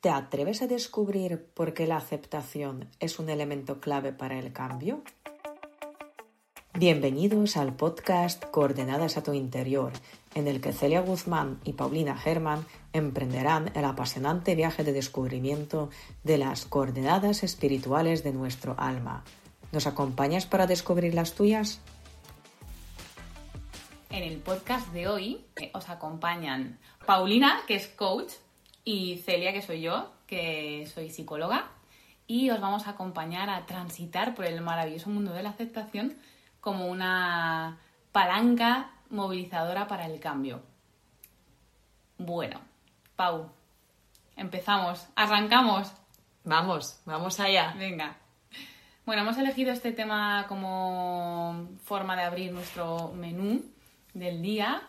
¿Te atreves a descubrir por qué la aceptación es un elemento clave para el cambio? Bienvenidos al podcast Coordenadas a tu interior, en el que Celia Guzmán y Paulina Germán emprenderán el apasionante viaje de descubrimiento de las coordenadas espirituales de nuestro alma. ¿Nos acompañas para descubrir las tuyas? En el podcast de hoy eh, os acompañan Paulina, que es coach, y Celia, que soy yo, que soy psicóloga, y os vamos a acompañar a transitar por el maravilloso mundo de la aceptación como una palanca movilizadora para el cambio. Bueno, Pau, empezamos, arrancamos. Vamos, vamos allá. Venga. Bueno, hemos elegido este tema como forma de abrir nuestro menú del día.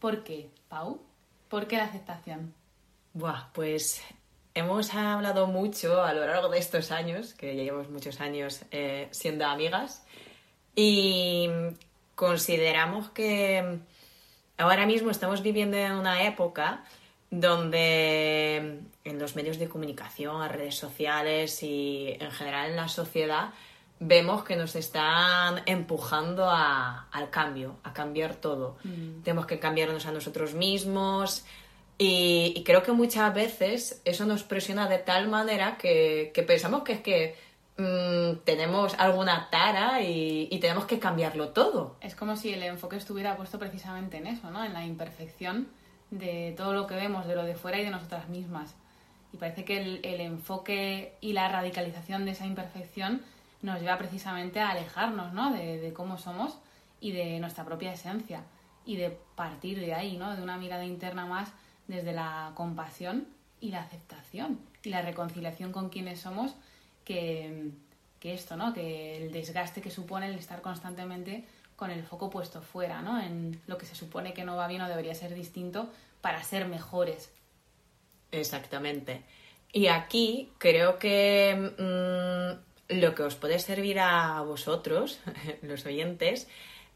¿Por qué, Pau? ¿Por qué la aceptación? Buah, pues hemos hablado mucho a lo largo de estos años, que ya llevamos muchos años eh, siendo amigas, y consideramos que ahora mismo estamos viviendo en una época donde en los medios de comunicación, en redes sociales y en general en la sociedad vemos que nos están empujando al cambio, a cambiar todo. Mm. Tenemos que cambiarnos a nosotros mismos, y, creo que muchas veces eso nos presiona de tal manera que, pensamos que es que mm, tenemos alguna tara y, tenemos que cambiarlo todo. Es como si el enfoque estuviera puesto precisamente en eso, ¿no? En la imperfección de todo lo que vemos, de lo de fuera y de nosotras mismas. Y parece que el, enfoque y la radicalización de esa imperfección nos lleva precisamente a alejarnos, ¿no? De, de cómo somos y de nuestra propia esencia. Y de partir de ahí, ¿no? De una mirada interna más desde la compasión y la aceptación y la reconciliación con quienes somos que, esto, ¿no? Que el desgaste que supone el estar constantemente con el foco puesto fuera, ¿no? En lo que se supone que no va bien o debería ser distinto para ser mejores. Exactamente. Y aquí creo que mm, lo que os puede servir a vosotros, los oyentes,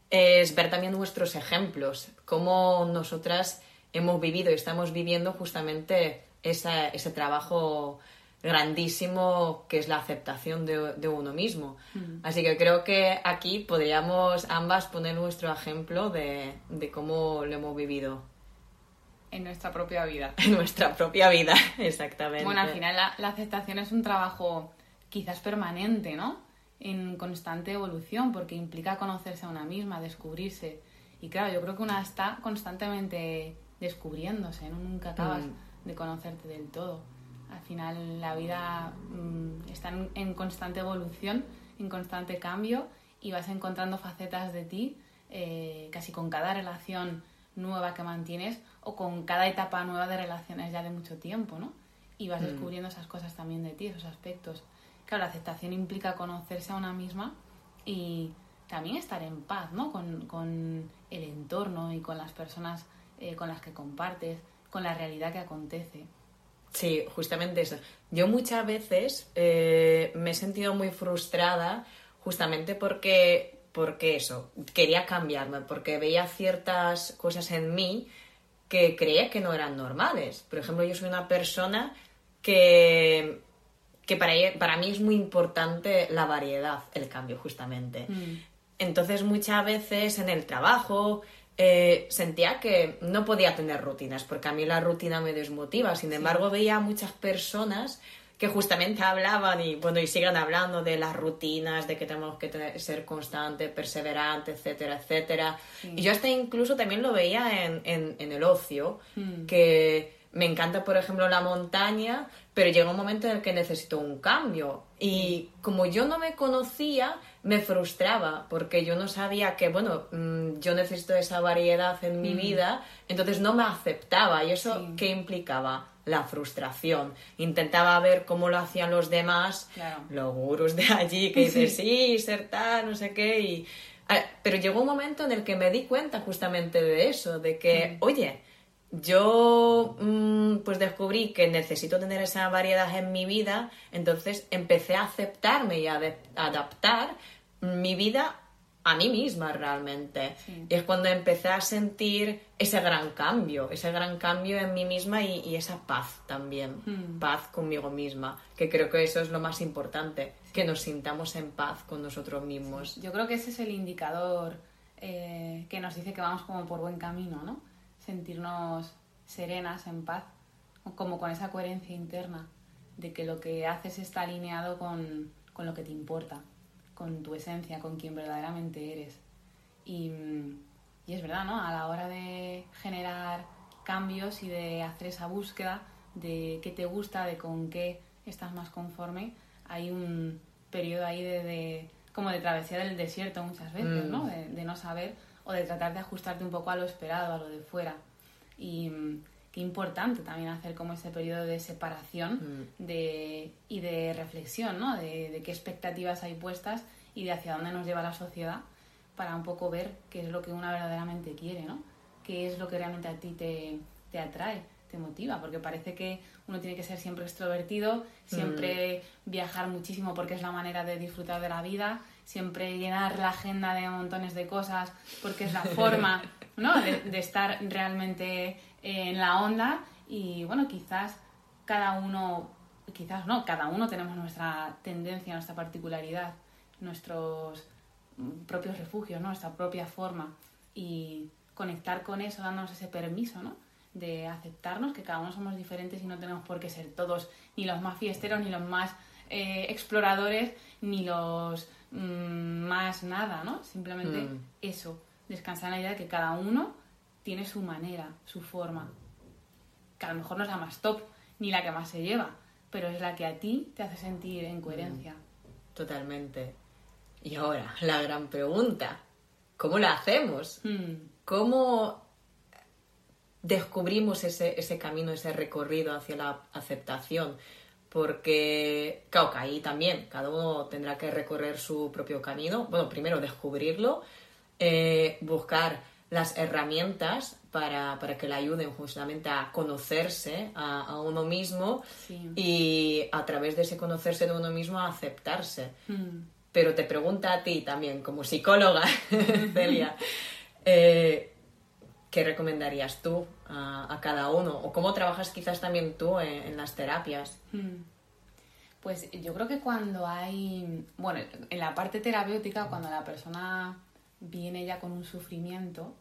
es ver también nuestros ejemplos, cómo nosotras hemos vivido y estamos viviendo justamente ese trabajo grandísimo que es la aceptación de, uno mismo. Mm. Así que creo que aquí podríamos ambas poner nuestro ejemplo de, cómo lo hemos vivido. En nuestra propia vida. En nuestra propia vida, exactamente. Bueno, al final la, aceptación es un trabajo quizás permanente, ¿no? En constante evolución, porque implica conocerse a una misma, descubrirse. Y claro, yo creo que una está constantemente descubriéndose, ¿no? Nunca acabas mm. de conocerte del todo. Al final la vida mm, está en, constante evolución, en constante cambio y vas encontrando facetas de ti eh, casi con cada relación nueva que mantienes o con cada etapa nueva de relaciones ya de mucho tiempo, ¿no? Y vas mm. descubriendo esas cosas también de ti, esos aspectos. Claro, la aceptación implica conocerse a una misma y también estar en paz, ¿no? Con, con el entorno y con las personas eh, con las que compartes, con la realidad que acontece. Sí, justamente eso. Yo muchas veces eh, me he sentido muy frustrada justamente porque, porque eso, quería cambiarme, porque veía ciertas cosas en mí que creía que no eran normales. Por ejemplo, yo soy una persona que, que para, para mí es muy importante la variedad, el cambio, justamente. Mm. Entonces, muchas veces en el trabajo, eh, sentía que no podía tener rutinas, porque a mí la rutina me desmotiva. Sin embargo, veía a muchas personas que justamente hablaban y bueno y sigan hablando de las rutinas, de que tenemos que ser constante, perseverante, etcétera, etcétera. Y yo hasta incluso también lo veía en, en, el ocio, que me encanta, por ejemplo, la montaña, pero llega un momento en el que necesito un cambio. Y como yo no me conocía, me frustraba, porque yo no sabía que, bueno, mm, yo necesito esa variedad en mi mm. vida, entonces no me aceptaba. ¿Y eso qué implicaba? La frustración. Intentaba ver cómo lo hacían los demás, los gurus de allí, que dicen, sí, ser tal, no sé qué, y... Ah, pero llegó un momento en el que me di cuenta justamente de eso, de que, mm. oye, yo mm, pues descubrí que necesito tener esa variedad en mi vida, entonces empecé a aceptarme y a adaptar mi vida a mí misma realmente. Y es cuando empecé a sentir ese gran cambio, ese gran cambio en mí misma y, esa paz también, hmm. paz conmigo misma, que creo que eso es lo más importante, que nos sintamos en paz con nosotros mismos. Yo creo que ese es el indicador eh, que nos dice que vamos como por buen camino, ¿no? Sentirnos serenas, en paz, como con esa coherencia interna de que lo que haces está alineado con, con lo que te importa con tu esencia, con quien verdaderamente eres. Y, y, es verdad, ¿no? A la hora de generar cambios y de hacer esa búsqueda de qué te gusta, de con qué estás más conforme, hay un periodo ahí de, como de travesía del desierto muchas veces, ¿no? Mm. De, no saber o de tratar de ajustarte un poco a lo esperado, a lo de fuera. Y qué importante también hacer como ese periodo de separación mm. de, y de reflexión, ¿no? De, de, qué expectativas hay puestas y de hacia dónde nos lleva la sociedad para un poco ver qué es lo que una verdaderamente quiere, ¿no? Qué es lo que realmente a ti te, te atrae, te motiva, porque parece que uno tiene que ser siempre extrovertido, siempre mm. viajar muchísimo porque es la manera de disfrutar de la vida, siempre llenar la agenda de montones de cosas porque es la forma, ¿no? de, de estar realmente en la onda y bueno, quizás cada uno, quizás no, cada uno tenemos nuestra tendencia, nuestra particularidad, nuestros propios refugios, nuestra propia forma y conectar con eso dándonos ese permiso, ¿no? De aceptarnos que cada uno somos diferentes y no tenemos por qué ser todos ni los más fiesteros, ni los más eh, exploradores, ni los mm, más nada, ¿no? Simplemente mm. eso, descansar en la idea de que cada uno tiene su manera, su forma, que a lo mejor no es la más top ni la que más se lleva, pero es la que a ti te hace sentir en coherencia. Mm, totalmente. Y ahora, la gran pregunta, ¿cómo la hacemos? Mm. ¿Cómo descubrimos ese, ese camino, ese recorrido hacia la aceptación? Porque, claro, que ahí también cada uno tendrá que recorrer su propio camino. Bueno, primero descubrirlo, eh, buscar las herramientas para, que le ayuden justamente a conocerse a, uno mismo y a través de ese conocerse de uno mismo a aceptarse. Hmm. Pero te pregunta a ti también, como psicóloga, Celia, eh, ¿qué recomendarías tú a, cada uno? ¿O cómo trabajas quizás también tú en, las terapias? Hmm. Pues yo creo que cuando hay, bueno, en la parte terapéutica, cuando la persona viene ya con un sufrimiento,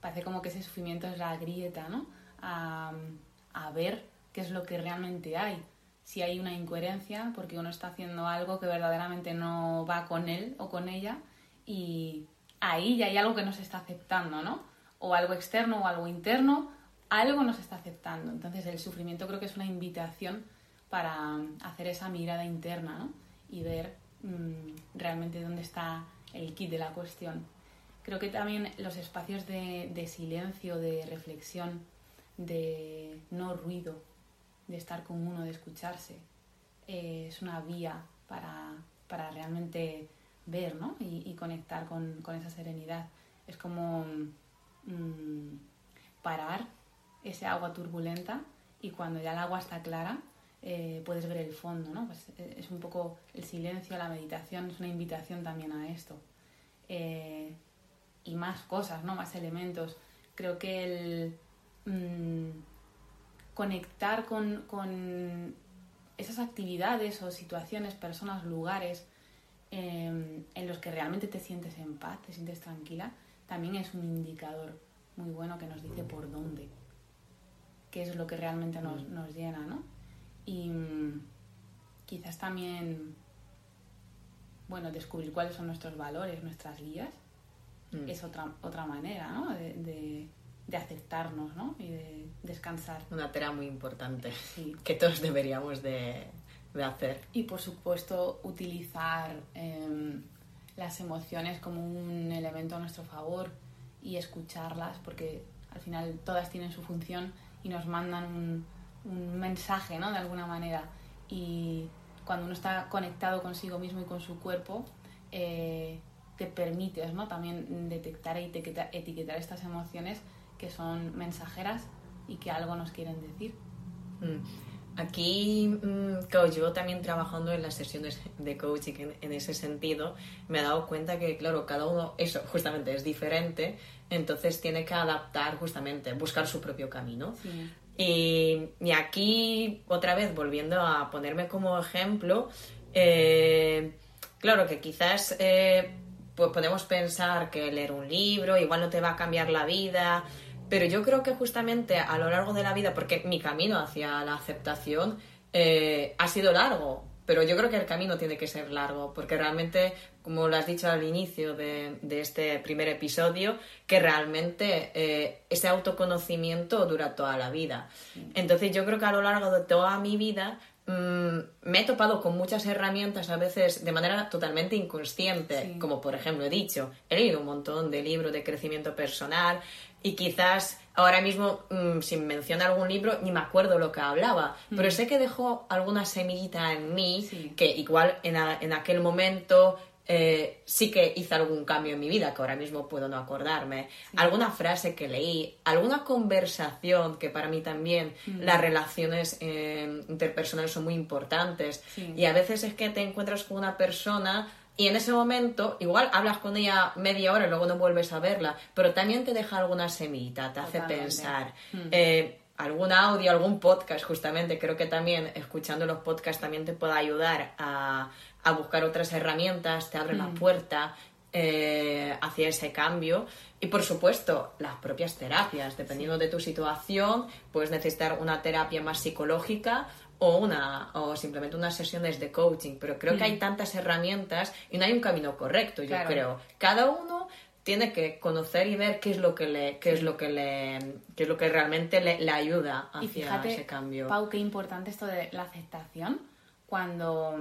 parece como que ese sufrimiento es la grieta, ¿no? A, ver qué es lo que realmente hay. Si hay una incoherencia, porque uno está haciendo algo que verdaderamente no va con él o con ella, y ahí ya hay algo que no se está aceptando, ¿no? O algo externo o algo interno, algo no se está aceptando. Entonces el sufrimiento creo que es una invitación para hacer esa mirada interna. Y ver mm, realmente dónde está el kit de la cuestión. Creo que también los espacios de, silencio, de reflexión, de no ruido, de estar con uno, de escucharse, eh, es una vía para, realmente ver ¿no? y, conectar con, esa serenidad. Es como mm, parar ese agua turbulenta y cuando ya el agua está clara eh, puedes ver el fondo. ¿no? Pues eh, es un poco el silencio, la meditación, es una invitación también a esto y más cosas, ¿no? Más elementos. Creo que el mm, conectar con, esas actividades o situaciones, personas, lugares en los que realmente te sientes en paz, te sientes tranquila, también es un indicador muy bueno que nos dice por dónde, qué es lo que realmente nos, nos llena, ¿no? Y mm, quizás también, bueno, descubrir cuáles son nuestros valores, nuestras guías Mm. es otra, otra manera ¿no? de, de, aceptarnos ¿no? y de descansar. Una tarea muy importante que todos deberíamos de, de, hacer. Y por supuesto utilizar em, las emociones como un elemento a nuestro favor y escucharlas porque al final todas tienen su función y nos mandan un, mensaje ¿no? de alguna manera y cuando uno está conectado consigo mismo y con su cuerpo eh, te permites ¿no? también detectar e etiquetar, estas emociones que son mensajeras y que algo nos quieren decir. Mm. Aquí, mm, claro, yo también trabajando en las sesiones de coaching en, en, ese sentido, me he dado cuenta que, claro, cada uno, eso justamente es diferente, entonces tiene que adaptar justamente, buscar su propio camino. Sí. Y, y aquí, otra vez, volviendo a ponerme como ejemplo, eh, claro que quizás eh, pues podemos pensar que leer un libro igual no te va a cambiar la vida, pero yo creo que justamente a lo largo de la vida, porque mi camino hacia la aceptación eh, ha sido largo, pero yo creo que el camino tiene que ser largo, porque realmente, como lo has dicho al inicio de, de este primer episodio, que realmente eh, ese autoconocimiento dura toda la vida. Entonces yo creo que a lo largo de toda mi vida mmm, me he topado con muchas herramientas a veces de manera totalmente inconsciente, Sí. como por ejemplo he dicho, he leído un montón de libros de crecimiento personal y quizás ahora mismo, mm, sin mencionar algún libro, ni me acuerdo lo que hablaba, pero sé que dejó alguna semillita en mí Sí. que igual en, a- en aquel momento eh, sí que hizo algún cambio en mi vida, que ahora mismo puedo no acordarme. Alguna frase que leí, alguna conversación, que para mí también las relaciones eh, interpersonales son muy importantes. Sí. Y a veces es que te encuentras con una persona y en ese momento igual hablas con ella media hora y luego no vuelves a verla, pero también te deja alguna semillita, te hace Totalmente. pensar. Mm. Eh, algún audio, algún podcast, justamente. Creo que también escuchando los podcasts también te puede ayudar a, a buscar otras herramientas, te abre la Mm. puerta eh, hacia ese cambio. Y por supuesto, las propias terapias. Dependiendo de tu situación, puedes necesitar una terapia más psicológica o una o simplemente unas sesiones de coaching. Pero creo que hay tantas herramientas y no hay un camino correcto, yo Claro. creo. Cada uno tiene que conocer y ver qué es lo que le qué es lo que le qué es lo que realmente le, le ayuda hacia Y fíjate, ese cambio Pau, qué importante esto de la aceptación cuando,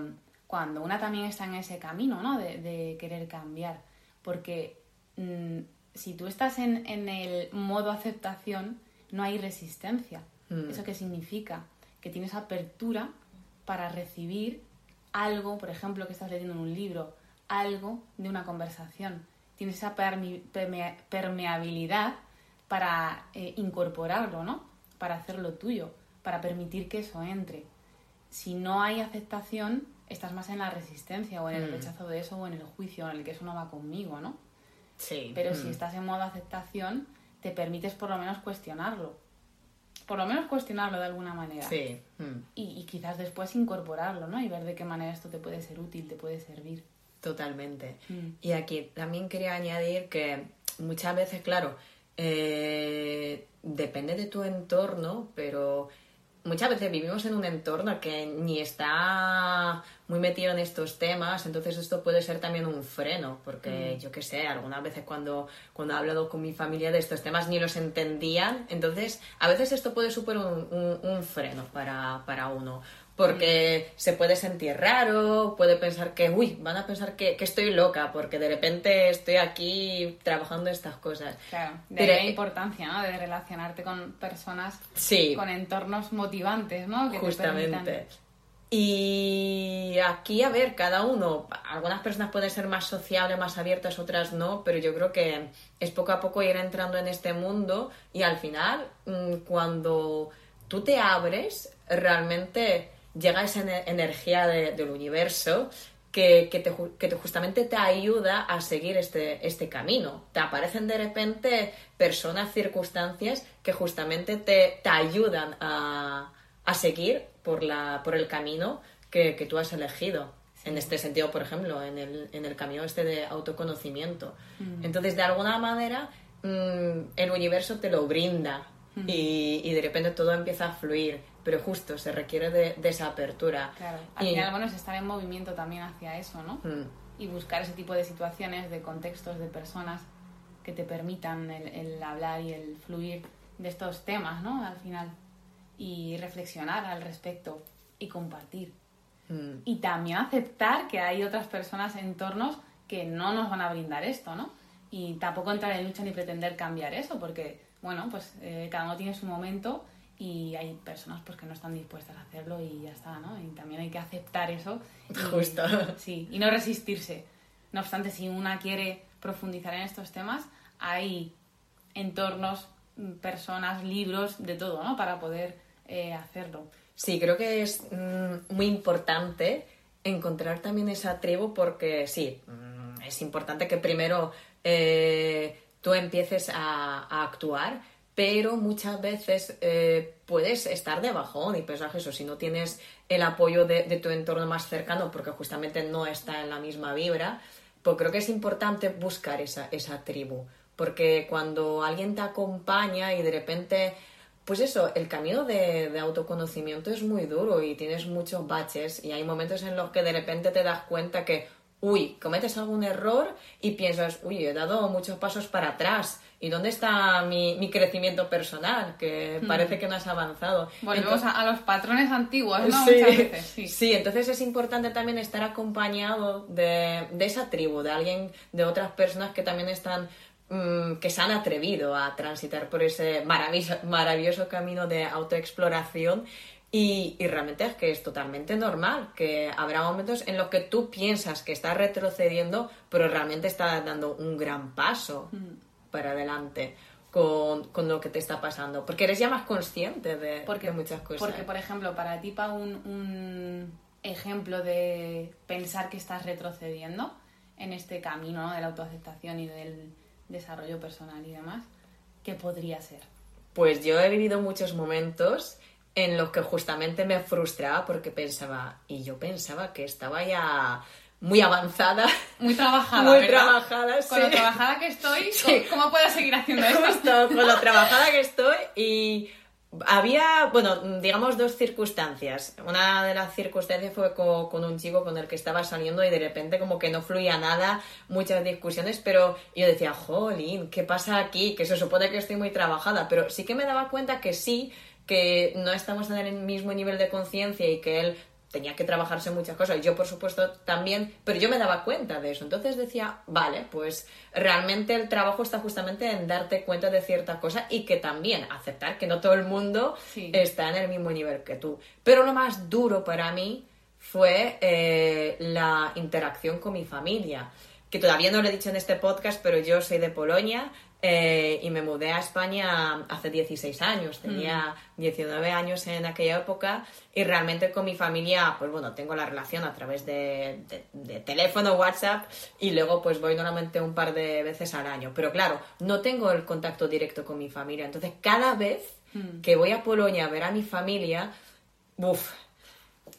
cuando una también está en ese camino, ¿no? De, de querer cambiar. Porque mm, si tú estás en, en el modo aceptación, no hay resistencia. Mm. ¿Eso qué significa? Que tienes apertura para recibir algo, por ejemplo, que estás leyendo en un libro, algo de una conversación. Tienes esa permeabilidad para eh, incorporarlo, ¿no? Para hacerlo tuyo, para permitir que eso entre. Si no hay aceptación, estás más en la resistencia o en el Mm. rechazo de eso o en el juicio, en el que eso no va conmigo, ¿no? sí Pero si estás en modo aceptación, te permites por lo menos cuestionarlo. Por lo menos cuestionarlo de alguna manera. sí mm. Y, y quizás después incorporarlo, ¿no? Y ver de qué manera esto te puede ser útil, te puede servir. Totalmente. Mm. Y aquí también quería añadir que muchas veces, claro, eh, depende de tu entorno, pero muchas veces vivimos en un entorno que ni está muy metido en estos temas, entonces esto puede ser también un freno, porque yo qué sé, algunas veces cuando, cuando he hablado con mi familia de estos temas ni los entendían, entonces a veces esto puede suponer un, un- un freno para, para uno. Porque se puede sentir raro, puede pensar que, uy, van a pensar que, que estoy loca, porque de repente estoy aquí trabajando estas cosas. Claro, de Pero, ahí la eh, importancia, ¿no? De relacionarte con personas Sí, con entornos motivantes, ¿no? Que justamente. Y aquí, a ver, cada uno, algunas personas pueden ser más sociables, más abiertas, otras no, pero yo creo que es poco a poco ir entrando en este mundo y al final, mm, cuando tú te abres, realmente llega esa ener- energía de- del universo que, que te, que te- justamente te ayuda a seguir este, este camino. Te aparecen de repente personas, circunstancias que justamente te, te ayudan a, a seguir por, la, por el camino que, que tú has elegido. En este sentido, por ejemplo, en el, en el camino este de autoconocimiento. Entonces, de alguna manera, mm, el universo te lo brinda y, y de repente todo empieza a fluir, pero justo se requiere de, de esa apertura. Claro, al Y- final, bueno, es estar en movimiento también hacia eso, ¿no? Mm, Y buscar ese tipo de situaciones, de contextos, de personas que te permitan el, el hablar y el fluir de estos temas, ¿no? Al final. Y reflexionar al respecto y compartir. mm, Y también aceptar que hay otras personas, entornos que no nos van a brindar esto, ¿no? Y tampoco entrar en lucha ni pretender cambiar eso, porque, bueno, pues eh, cada uno tiene su momento y hay personas pues que no están dispuestas a hacerlo y ya está, ¿no? Y también hay que aceptar eso. y- Justo. Sí, y no resistirse. No obstante, si una quiere profundizar en estos temas, hay entornos, personas, libros, de todo, ¿no? Para poder eh, hacerlo. Sí, creo que es mm, muy importante encontrar también esa tribu porque sí, mm, es importante que primero eh, tú empieces a, a actuar, pero muchas veces eh, puedes estar de bajón y pensar eso, si no tienes el apoyo de, de, tu entorno más cercano porque justamente no está en la misma vibra, pues creo que es importante buscar esa, esa tribu, porque cuando alguien te acompaña y de repente, pues eso, el camino de, de autoconocimiento es muy duro y tienes muchos baches y hay momentos en los que de repente te das cuenta que, uy, cometes algún error y piensas, uy, he dado muchos pasos para atrás ¿Y dónde está mi, mi crecimiento personal? Que Hmm. parece que no has avanzado. Volvemos Entonces- a, a los patrones antiguos, ¿no? Sí, Muchas veces, sí. sí, entonces es importante también estar acompañado de, de esa tribu, de alguien, de otras personas que también están, mm, que se han atrevido a transitar por ese maravilloso, maravilloso camino de autoexploración. Y, y realmente es que es totalmente normal, que habrá momentos en los que tú piensas que estás retrocediendo, pero realmente estás dando un gran paso Hmm. Para adelante con, con lo que te está pasando, porque eres ya más consciente de, Porque, de muchas cosas. Porque, por ejemplo, para ti, Pa, un, un ejemplo de pensar que estás retrocediendo en este camino ¿no? de la autoaceptación y del desarrollo personal y demás, ¿qué podría ser? Pues yo he vivido muchos momentos en los que justamente me frustraba porque pensaba, y yo pensaba que estaba ya muy avanzada, Muy trabajada, muy ¿verdad? trabajada, Con sí. lo trabajada que estoy, Sí. ¿cómo, cómo puedo seguir haciendo esto? Justo, con lo trabajada que estoy y había, bueno, digamos dos circunstancias. Una de las circunstancias fue co- con, un chico con el que estaba saliendo y de repente como que no fluía nada, muchas discusiones, pero yo decía, jolín, ¿qué pasa aquí? Que se supone que estoy muy trabajada, pero sí que me daba cuenta que sí, que no estamos en el mismo nivel de conciencia y que él tenía que trabajarse muchas cosas, yo por supuesto también, pero yo me daba cuenta de eso. Entonces decía, vale, pues realmente el trabajo está justamente en darte cuenta de ciertas cosas y que también aceptar que no todo el mundo Sí. está en el mismo nivel que tú. Pero lo más duro para mí fue eh, la interacción con mi familia, que todavía no lo he dicho en este podcast, pero yo soy de Polonia. Eh, y me mudé a España hace 16 años, tenía 19 años en aquella época y realmente con mi familia, pues bueno, tengo la relación a través de, de- de teléfono, WhatsApp y luego pues voy normalmente un par de veces al año. Pero claro, no tengo el contacto directo con mi familia, entonces cada vez Mm. que voy a Polonia a ver a mi familia, buf,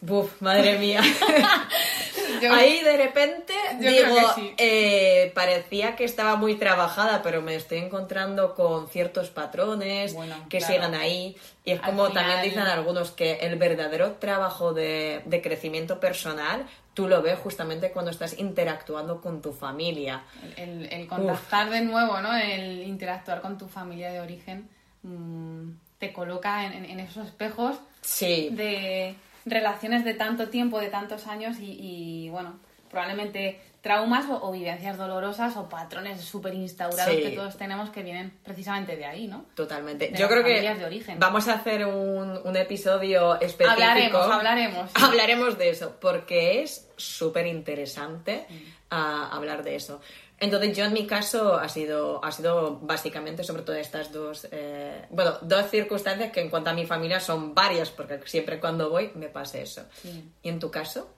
buf, madre mía. Yo- Ahí de repente Yo digo, creo que sí. eh, parecía que estaba muy trabajada, pero me estoy encontrando con ciertos patrones Bueno, que claro. siguen ahí. Y es Al como final- también dicen algunos que el verdadero trabajo de, de crecimiento personal tú lo ves justamente cuando estás interactuando con tu familia. El, el contactar de nuevo, ¿no? El interactuar con tu familia de origen mm, te coloca en esos espejos Sí, de relaciones de tanto tiempo, de tantos años y, y, bueno, probablemente traumas o, o vivencias dolorosas o patrones súper instaurados Sí. que todos tenemos que vienen precisamente de ahí, ¿no? totalmente. de Yo creo que familias de origen. vamos a hacer un, un episodio específico. Hablaremos, hablaremos. Hablaremos de eso, porque es súper interesante ah, hablar de eso. Entonces, yo en mi caso ha sido, ha sido básicamente sobre todo estas dos, eh, bueno, dos circunstancias que en cuanto a mi familia son varias, porque siempre cuando voy me pasa eso. Sí. ¿Y en tu caso?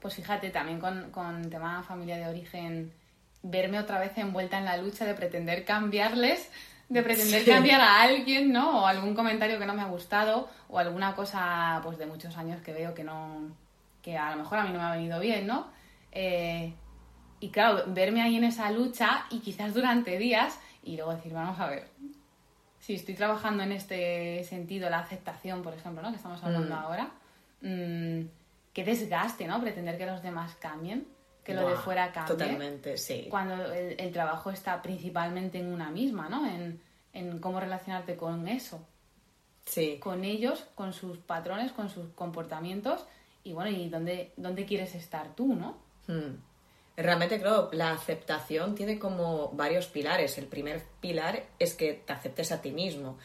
Pues fíjate, también con, con tema familia de origen, verme otra vez envuelta en la lucha de pretender cambiarles, de pretender Sí. cambiar a alguien, ¿no? O algún comentario que no me ha gustado, o alguna cosa pues de muchos años que veo que no, que a lo mejor a mí no me ha venido bien, ¿no? Eh, y claro, verme ahí en esa lucha y quizás durante días y luego decir, vamos a ver, si estoy trabajando en este sentido, la aceptación, por ejemplo, ¿no? Que estamos hablando Mm. ahora, mm, qué desgaste, ¿no? Pretender que los demás cambien, que lo de fuera cambie. Totalmente, sí. Cuando el, el trabajo está principalmente en una misma, ¿no? En, en cómo relacionarte con eso, Sí. con ellos, con sus patrones, con sus comportamientos y bueno, y dónde, dónde quieres estar tú, ¿no? Hmm. Realmente, claro, la aceptación tiene como varios pilares. El primer pilar es que te aceptes a ti mismo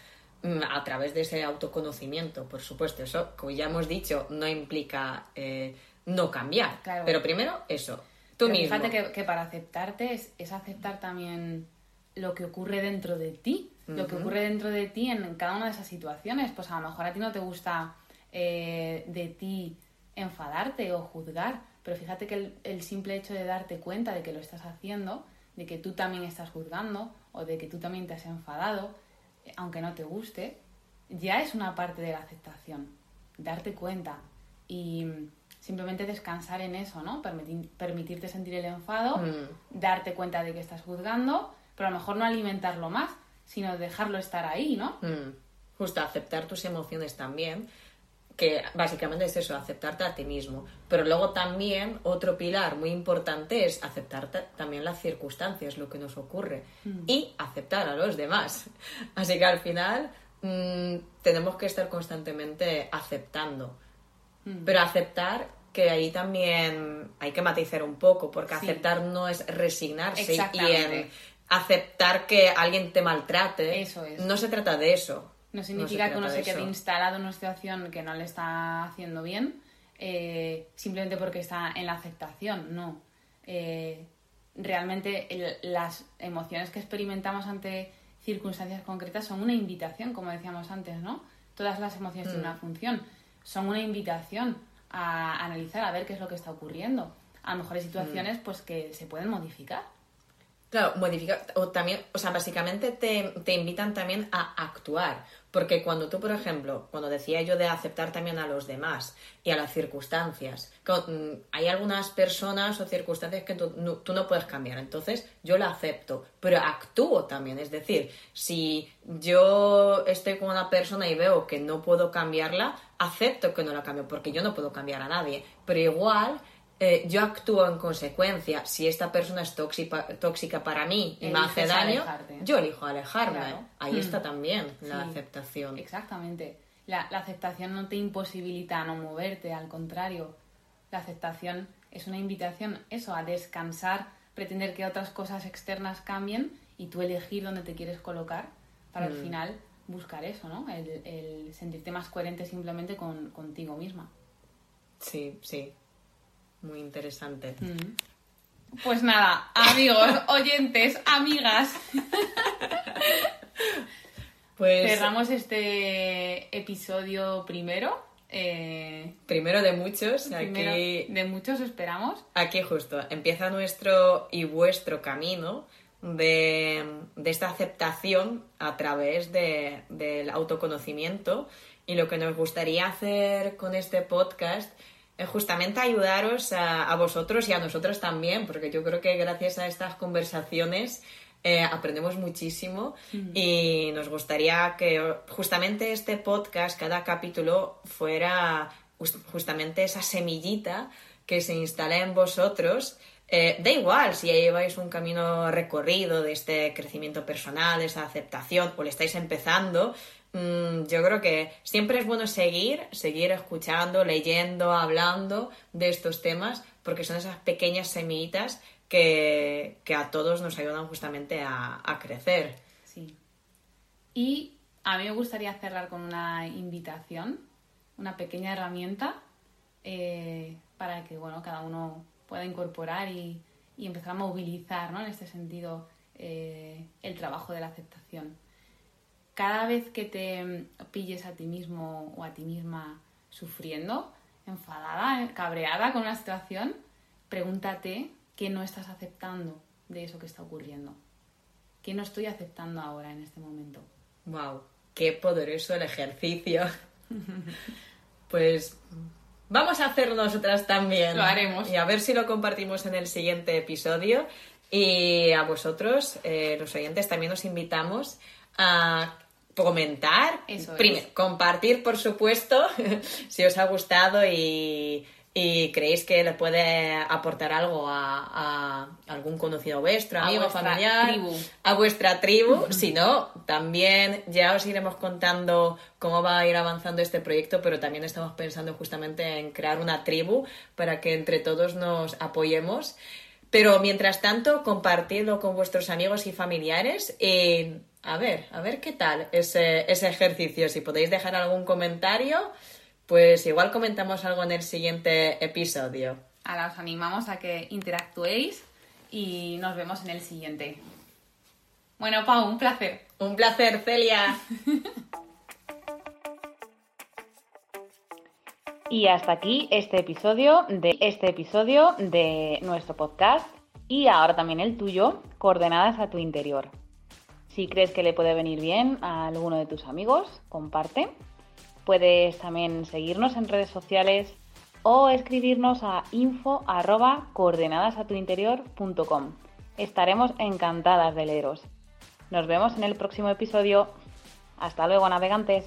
mm, a través de ese autoconocimiento, por supuesto. Eso, como ya hemos dicho, no implica eh, no cambiar. Claro. Pero primero, eso, tú Pero mismo. Fíjate que, que para aceptarte es, es aceptar también lo que ocurre dentro de ti, lo que ocurre dentro de ti en cada una de esas situaciones. Pues a lo mejor a ti no te gusta eh, de ti enfadarte o juzgar, pero fíjate que el, el simple hecho de darte cuenta de que lo estás haciendo, de que tú también estás juzgando o de que tú también te has enfadado, eh, aunque no te guste, ya es una parte de la aceptación. Darte cuenta y simplemente descansar en eso, ¿no? Permitir- permitirte sentir el enfado, Mm. darte cuenta de que estás juzgando, pero a lo mejor no alimentarlo más, sino dejarlo estar ahí, ¿no? Mm. Justo aceptar tus emociones también, que básicamente es eso, aceptarte a ti mismo. Pero luego también otro pilar muy importante es aceptar ta- también las circunstancias, lo que nos ocurre, y aceptar a los demás. Así que al final mm, tenemos que estar constantemente aceptando. Pero aceptar que ahí también hay que matizar un poco, porque Sí. aceptar no es resignarse y en aceptar que alguien te maltrate. Eso es. No se trata de eso. No significa que uno se de quede eso. instalado en una situación que no le está haciendo bien eh, simplemente porque está en la aceptación, no. Eh, realmente el- las emociones que experimentamos ante circunstancias concretas son una invitación, como decíamos antes, ¿no? Todas las emociones tienen una función, son una invitación a analizar, a ver qué es lo que está ocurriendo. A lo mejor hay situaciones pues que se pueden modificar. Claro, modificar, o también, o sea, básicamente te, te invitan también a actuar, porque cuando tú, por ejemplo, cuando decía yo de aceptar también a los demás y a las circunstancias, mm, hay algunas personas o circunstancias que tú no puedes cambiar, entonces yo la acepto, pero actúo también, es decir, si yo estoy con una persona y veo que no puedo cambiarla, acepto que no la cambio, porque yo no puedo cambiar a nadie, pero igual eh, yo actúo en consecuencia. Si esta persona es tóxica, tóxica para mí y me hace daño, alejarte. yo elijo alejarme. Claro. Ahí Mm. está también la Sí. aceptación. Exactamente. La, la aceptación no te imposibilita a no moverte, al contrario. La aceptación es una invitación, eso, a descansar, pretender que otras cosas externas cambien y tú elegir dónde te quieres colocar para al final buscar eso, ¿no? El, el sentirte más coherente simplemente con, contigo misma. Sí, sí. Muy interesante. Pues nada, amigos, oyentes, amigas, Pues cerramos este episodio primero. Eh, primero de muchos, primero aquí, de muchos esperamos. aquí justo empieza nuestro y vuestro camino de, de esta aceptación a través de- del autoconocimiento y lo que nos gustaría hacer con este podcast justamente ayudaros a, a vosotros y a nosotros también, porque yo creo que gracias a estas conversaciones eh, aprendemos muchísimo y nos gustaría que justamente este podcast, cada capítulo, fuera jus- justamente esa semillita que se instale en vosotros. Eh, da igual si lleváis un camino recorrido de este crecimiento personal, de esa aceptación, o le estáis empezando, mm, yo creo que siempre es bueno seguir, seguir escuchando, leyendo, hablando de estos temas, porque son esas pequeñas semillitas que, que a todos nos ayudan justamente a, a crecer. Sí. Y a mí me gustaría cerrar con una invitación, una pequeña herramienta eh, para que bueno, cada uno pueda incorporar y, y empezar a movilizar ¿no? en este sentido eh, el trabajo de la aceptación. Cada vez que te pilles a ti mismo o a ti misma sufriendo, enfadada, cabreada con una situación, pregúntate qué no estás aceptando de eso que está ocurriendo. ¿Qué no estoy aceptando ahora en este momento? ¡Wow! ¡Qué poderoso el ejercicio! pues vamos a hacer nosotras también. Lo haremos. Y a ver si lo compartimos en el siguiente episodio. Y a vosotros, eh, los oyentes, también os invitamos a comentar, Eso es. primero, compartir, por supuesto, si os ha gustado y, y creéis que le puede aportar algo a, a algún conocido vuestro, A amigo, vuestra familiar, tribu. a vuestra tribu. Si no, también ya os iremos contando cómo va a ir avanzando este proyecto, pero también estamos pensando justamente en crear una tribu para que entre todos nos apoyemos. Pero mientras tanto, compartidlo con vuestros amigos y familiares y a ver, a ver qué tal ese, ese ejercicio. Si podéis dejar algún comentario, pues igual comentamos algo en el siguiente episodio. Ahora os animamos a que interactuéis y nos vemos en el siguiente. Bueno, Pau, un placer. Un placer, Celia. Y hasta aquí este episodio de este episodio de nuestro podcast y ahora también el tuyo, coordenadas a tu interior. Si crees que le puede venir bien a alguno de tus amigos, comparte. Puedes también seguirnos en redes sociales o escribirnos a info Estaremos encantadas de leeros. Nos vemos en el próximo episodio. Hasta luego, navegantes.